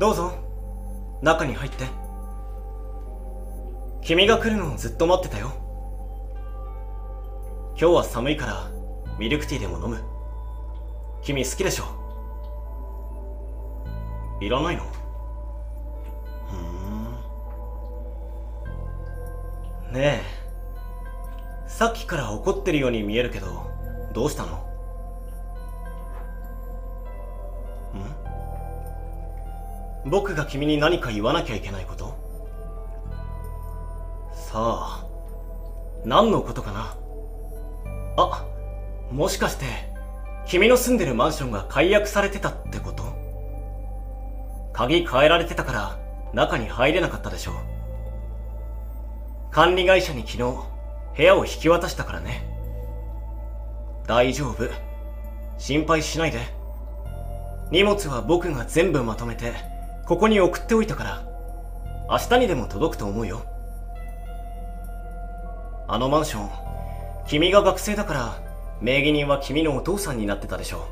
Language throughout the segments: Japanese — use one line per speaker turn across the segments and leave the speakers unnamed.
どうぞ。中に入って。君が来るのをずっと待ってたよ。今日は寒いからミルクティーでも飲む。君好きでしょ。いらないの？ふん。ねえ。さっきから怒ってるように見えるけどどうしたの？僕が君に何か言わなきゃいけないこと？さあ何のことかな？あもしかして君の住んでるマンションが解約されてたってこと？鍵変えられてたから中に入れなかったでしょ管理会社に昨日部屋を引き渡したからね。大丈夫。心配しないで。荷物は僕が全部まとめてここに送っておいたから。明日にでも届くと思うよ。あのマンション君が学生だから名義人は君のお父さんになってたでしょ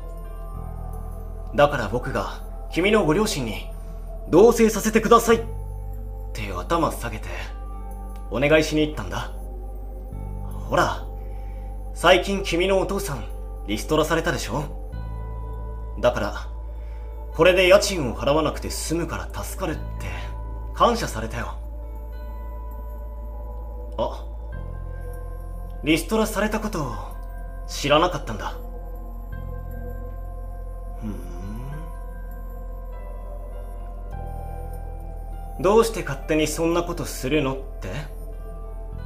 だから僕が君のご両親に同棲させてください。って頭下げてお願いしに行ったんだ。ほら最近君のお父さんリストラされたでしょ。だからこれで家賃を払わなくて済むから助かるって感謝されたよ。あリストラされたことを知らなかったんだ。ふん。どうして勝手にそんなことするのって？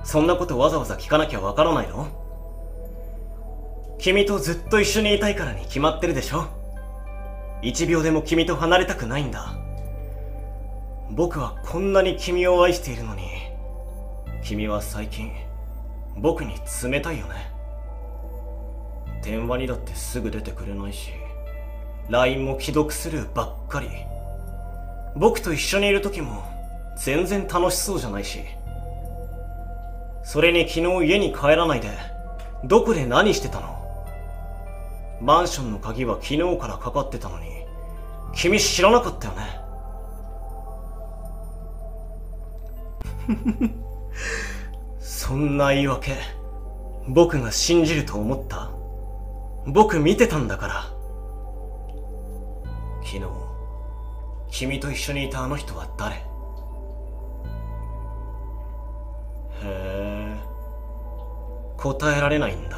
そんなことわざわざ聞かなきゃわからないの？君とずっと一緒にいたいからに決まってるでしょ？一秒でも君と離れたくないんだ。僕はこんなに君を愛しているのに。君は最近僕に冷たいよね。電話にだってすぐ出てくれないし LINE も既読スルーばっかり。僕と一緒にいる時も全然楽しそうじゃないし。それに昨日家に帰らないでどこで何してたの？マンションの鍵は昨日からかかってたのに。君知らなかったよね？そんな言い訳僕が信じると思った？僕見てたんだから。昨日君と一緒にいたあの人は誰？へえ答えられないんだ。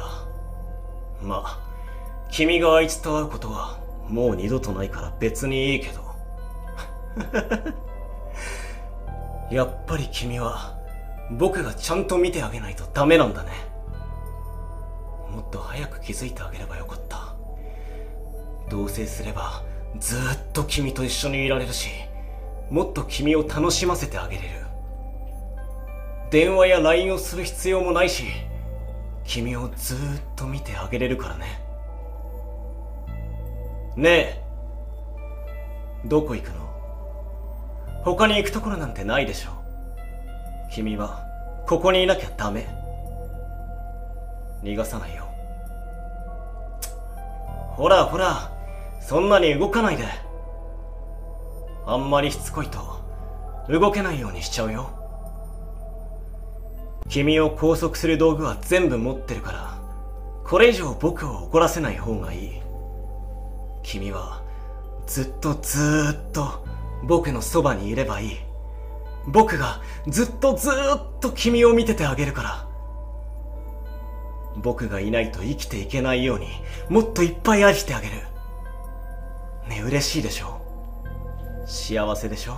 まあ君があいつと会うことはもう二度とないから別にいいけど。やっぱり君は僕がちゃんと見てあげないとダメなんだね。もっと早く気づいてあげればよかった。同棲すればずっと君と一緒にいられるしもっと君を楽しませてあげれる。電話や LINE をする必要もないし君をずっと見てあげれるからね。ねえ。どこ行くの？他に行くところなんてないでしょ君はここにいなきゃダメ。逃がさないよ。ほらほら。そんなに動かないで。あんまりしつこいと動けないようにしちゃうよ。君を拘束する道具は全部持ってるからこれ以上僕を怒らせない方がいい。君はずっとずーっと僕のそばにいればいい。僕がずっとずーっと君を見ててあげるから。僕がいないと生きていけないようにもっといっぱい愛してあげる。ね嬉しいでしょ？幸せでしょ？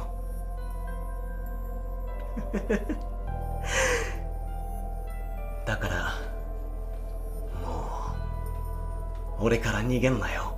だからもう俺から逃げんなよ。